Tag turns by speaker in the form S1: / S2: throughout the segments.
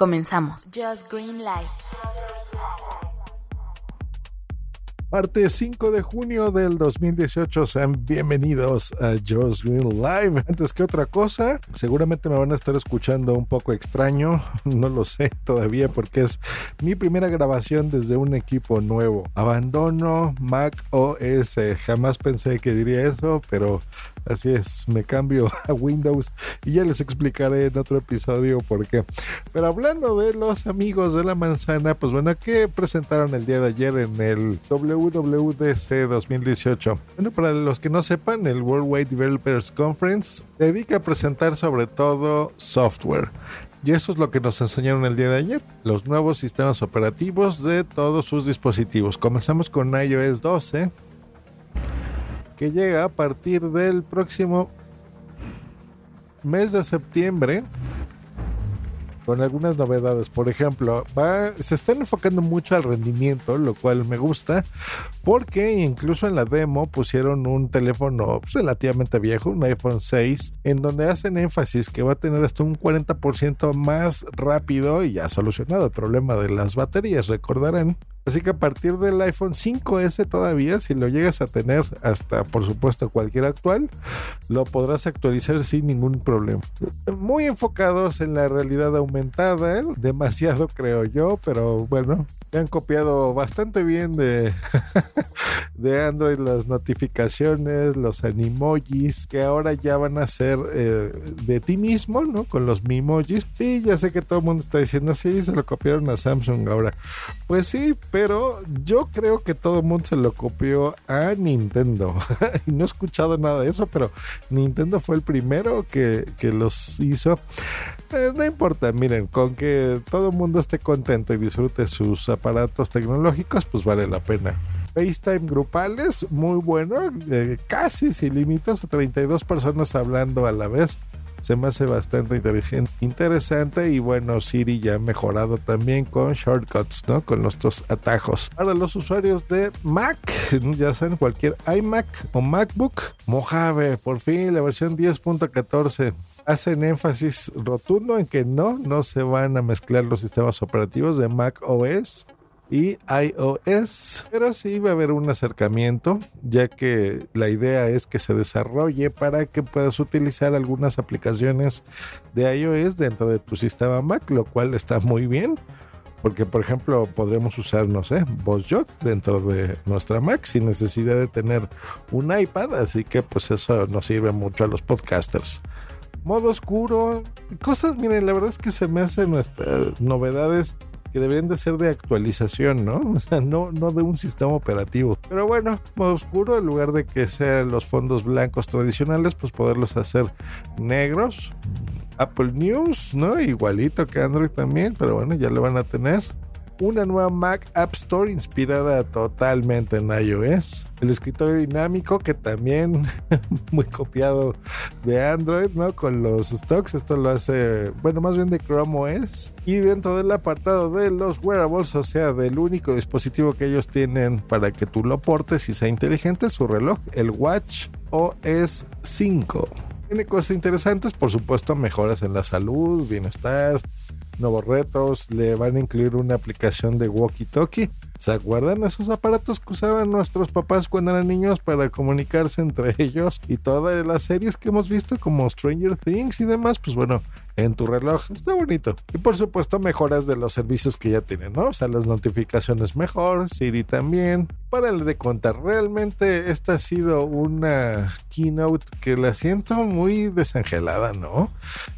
S1: Comenzamos. Just Green Light.
S2: Martes 5 de junio del 2018, sean bienvenidos a Just Green Live. Antes que otra cosa, seguramente me van a estar escuchando un poco extraño, no lo sé todavía porque es mi primera grabación desde un equipo nuevo. Abandono Mac OS, jamás pensé que diría eso, pero Así es, me cambio a Windows y ya les explicaré en otro episodio por qué. Pero hablando de los amigos de la manzana, pues bueno, ¿qué presentaron el día de ayer en el WWDC 2018? Bueno, para los que no sepan, el Worldwide Developers Conference dedica a presentar sobre todo software. Y eso es lo que nos enseñaron el día de ayer, los nuevos sistemas operativos de todos sus dispositivos. Comenzamos con iOS 12 que llega a partir del próximo mes de septiembre con algunas novedades. Por ejemplo, se están enfocando mucho al rendimiento, lo cual me gusta, porque incluso en la demo pusieron un teléfono relativamente viejo, un iPhone 6, en donde hacen énfasis que va a tener hasta un 40% más rápido y ya solucionado el problema de las baterías. Recordarán Así que a partir del iPhone 5S todavía, si lo llegas a tener hasta por supuesto cualquier actual, lo podrás actualizar sin ningún problema. Muy enfocados en la realidad aumentada, ¿eh? demasiado creo yo, pero bueno, me han copiado bastante bien de, de Android las notificaciones, los animojis, que ahora ya van a ser eh, de ti mismo, ¿no? Con los mimojis. Sí, ya sé que todo el mundo está diciendo, sí, se lo copiaron a Samsung ahora. Pues sí, pero yo creo que todo el mundo se lo copió a Nintendo. no he escuchado nada de eso, pero Nintendo fue el primero que, que los hizo. Eh, no importa, miren, con que todo el mundo esté contento y disfrute sus aparatos tecnológicos, pues vale la pena. FaceTime grupales, muy bueno, eh, casi sin límites, 32 personas hablando a la vez. Se me hace bastante inteligente, interesante y bueno, Siri ya ha mejorado también con shortcuts, ¿no? Con dos atajos. Para los usuarios de Mac, ya saben, cualquier iMac o MacBook, Mojave, por fin la versión 10.14 hacen énfasis rotundo en que no, no se van a mezclar los sistemas operativos de Mac OS y iOS, pero sí va a haber un acercamiento, ya que la idea es que se desarrolle para que puedas utilizar algunas aplicaciones de iOS dentro de tu sistema Mac, lo cual está muy bien. Porque, por ejemplo, podremos usar, no sé, VozJot dentro de nuestra Mac sin necesidad de tener un iPad. Así que, pues, eso nos sirve mucho a los podcasters modo oscuro, cosas, miren, la verdad es que se me hacen nuestras novedades que deberían de ser de actualización, ¿no? O sea, no, no de un sistema operativo. Pero bueno, modo oscuro, en lugar de que sean los fondos blancos tradicionales, pues poderlos hacer negros. Apple News, ¿no? Igualito que Android también, pero bueno, ya lo van a tener una nueva Mac App Store inspirada totalmente en iOS. El escritorio dinámico que también muy copiado de Android, ¿no? Con los stocks, esto lo hace, bueno, más bien de Chrome OS. Y dentro del apartado de los wearables, o sea, del único dispositivo que ellos tienen para que tú lo portes y sea inteligente, su reloj, el Watch OS 5. Tiene cosas interesantes, por supuesto, mejoras en la salud, bienestar, nuevos retos, le van a incluir una aplicación de walkie-talkie. ¿Se acuerdan esos aparatos que usaban nuestros papás cuando eran niños para comunicarse entre ellos? Y todas las series que hemos visto como Stranger Things y demás, pues bueno, en tu reloj. Está bonito. Y por supuesto mejoras de los servicios que ya tienen, ¿no? O sea, las notificaciones mejor, Siri también. Para el de contar, realmente esta ha sido una keynote que la siento muy desangelada, ¿no?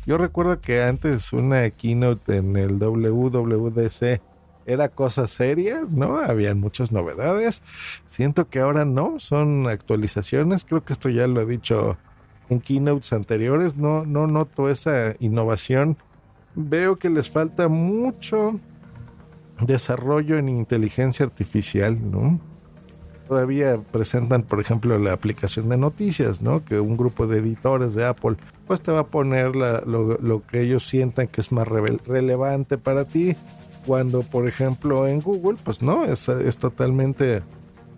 S2: Yo recuerdo que antes una keynote en el WWDC era cosa seria, ¿no? Habían muchas novedades. Siento que ahora no, son actualizaciones. Creo que esto ya lo he dicho en keynotes anteriores. No, no noto esa innovación. Veo que les falta mucho desarrollo en inteligencia artificial, ¿no? Todavía presentan, por ejemplo, la aplicación de noticias, ¿no? Que un grupo de editores de Apple, pues te va a poner lo, que ellos sientan que es más relevante para ti. Cuando, por ejemplo, en Google, pues no, es, es totalmente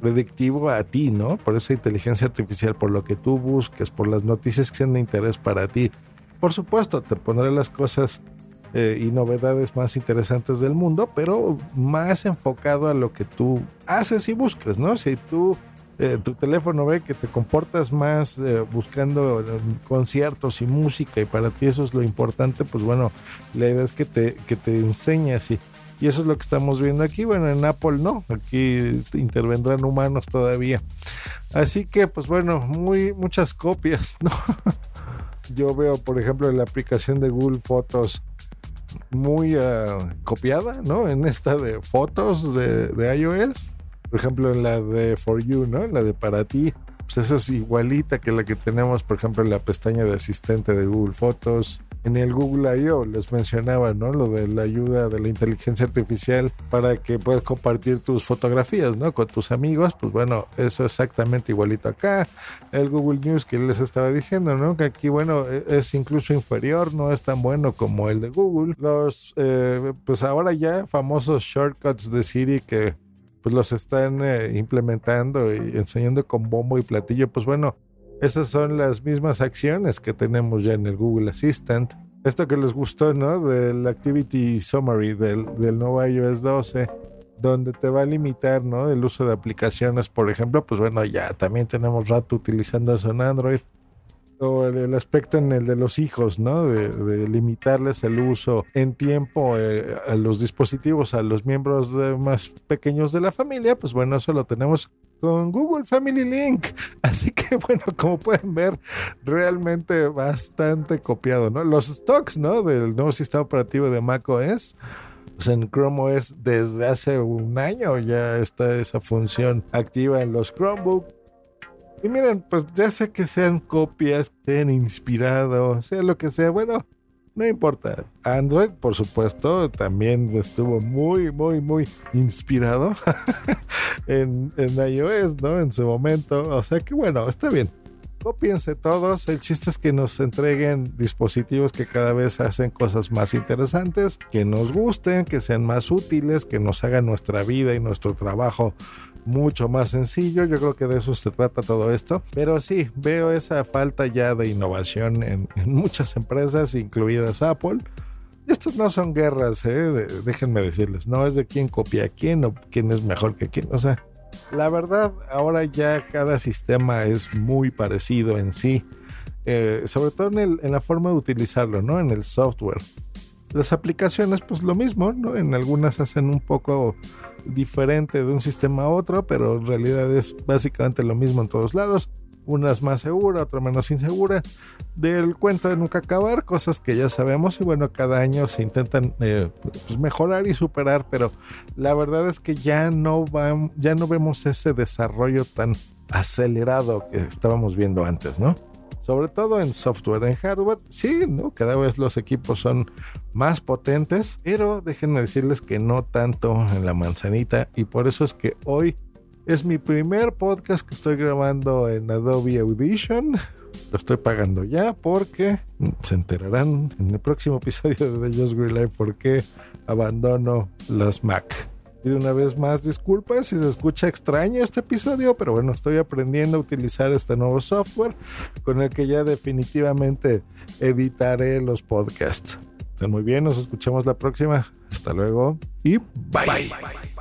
S2: predictivo a ti, ¿no? Por esa inteligencia artificial, por lo que tú busques, por las noticias que sean de interés para ti. Por supuesto, te pondré las cosas eh, y novedades más interesantes del mundo, pero más enfocado a lo que tú haces y buscas, ¿no? Si tú eh, tu teléfono ve que te comportas más eh, buscando conciertos y música y para ti eso es lo importante, pues bueno, la idea es que te, que te y, y eso es lo que estamos viendo aquí. Bueno, en Apple no, aquí intervendrán humanos todavía. Así que, pues bueno, muy, muchas copias, ¿no? Yo veo, por ejemplo, en la aplicación de Google Fotos muy uh, copiada, ¿no? En esta de fotos de, de, iOS. Por ejemplo, en la de For You, ¿no? La de para ti. Pues eso es igualita que la que tenemos, por ejemplo, en la pestaña de asistente de Google Fotos en el Google I.O. les mencionaba, ¿no? Lo de la ayuda de la inteligencia artificial para que puedas compartir tus fotografías, ¿no? Con tus amigos, pues bueno, eso exactamente igualito acá. El Google News que les estaba diciendo, ¿no? Que aquí, bueno, e, es incluso inferior, no es tan bueno como el de Google. Los, eh, pues ahora ya famosos shortcuts de Siri que pues los están eh, implementando y enseñando con bombo y platillo, pues bueno, esas son las mismas acciones que tenemos ya en el Google Assistant. Esto que les gustó, ¿no? Del Activity Summary del, del nuevo iOS 12, donde te va a limitar, ¿no? El uso de aplicaciones, por ejemplo, pues bueno, ya también tenemos rato utilizando eso en Android. O el, aspecto en el de los hijos, ¿no? De, limitarles el uso en tiempo eh, a los dispositivos, a los miembros más pequeños de la familia, pues bueno, eso lo tenemos con Google Family Link. Así que bueno, como pueden ver, realmente bastante copiado, ¿no? Los stocks, ¿no? Del nuevo sistema operativo de macOS. Pues en Chrome OS desde hace un año ya está esa función activa en los Chromebook. Y miren, pues ya sé que sean copias, sean inspirado, sea lo que sea, bueno, no importa. Android, por supuesto, también estuvo muy, muy, muy inspirado en, en, iOS, ¿no? En su momento. O sea que bueno, está bien. Copiense todos. El chiste es que nos entreguen dispositivos que cada vez hacen cosas más interesantes, que nos gusten, que sean más útiles, que nos hagan nuestra vida y nuestro trabajo mucho más sencillo. Yo creo que de eso se trata todo esto. Pero sí, veo esa falta ya de innovación en, muchas empresas, incluidas Apple. Estas no son guerras, ¿eh? déjenme decirles. No es de quién copia a quién o quién es mejor que quién. O sea, la verdad, ahora ya cada sistema es muy parecido en sí. Eh, sobre todo en, en, la forma de utilizarlo, ¿no? En el software. Las aplicaciones, pues lo mismo, ¿no? En algunas hacen un poco diferente de un sistema a otro, pero en realidad es básicamente lo mismo en todos lados. Una más segura, otra menos insegura. Del cuento de nunca acabar, cosas que ya sabemos y bueno, cada año se intentan eh, pues mejorar y superar, pero la verdad es que ya no, va, ya no vemos ese desarrollo tan acelerado que estábamos viendo antes, ¿no? sobre todo en software, en hardware, sí, ¿no? Cada vez los equipos son más potentes, pero déjenme decirles que no tanto en la manzanita y por eso es que hoy es mi primer podcast que estoy grabando en Adobe Audition. Lo estoy pagando ya porque se enterarán en el próximo episodio de The Just Green Life por qué abandono los Mac. Y una vez más, disculpas si se escucha extraño este episodio, pero bueno, estoy aprendiendo a utilizar este nuevo software con el que ya definitivamente editaré los podcasts. Estén muy bien, nos escuchamos la próxima. Hasta luego y bye, bye.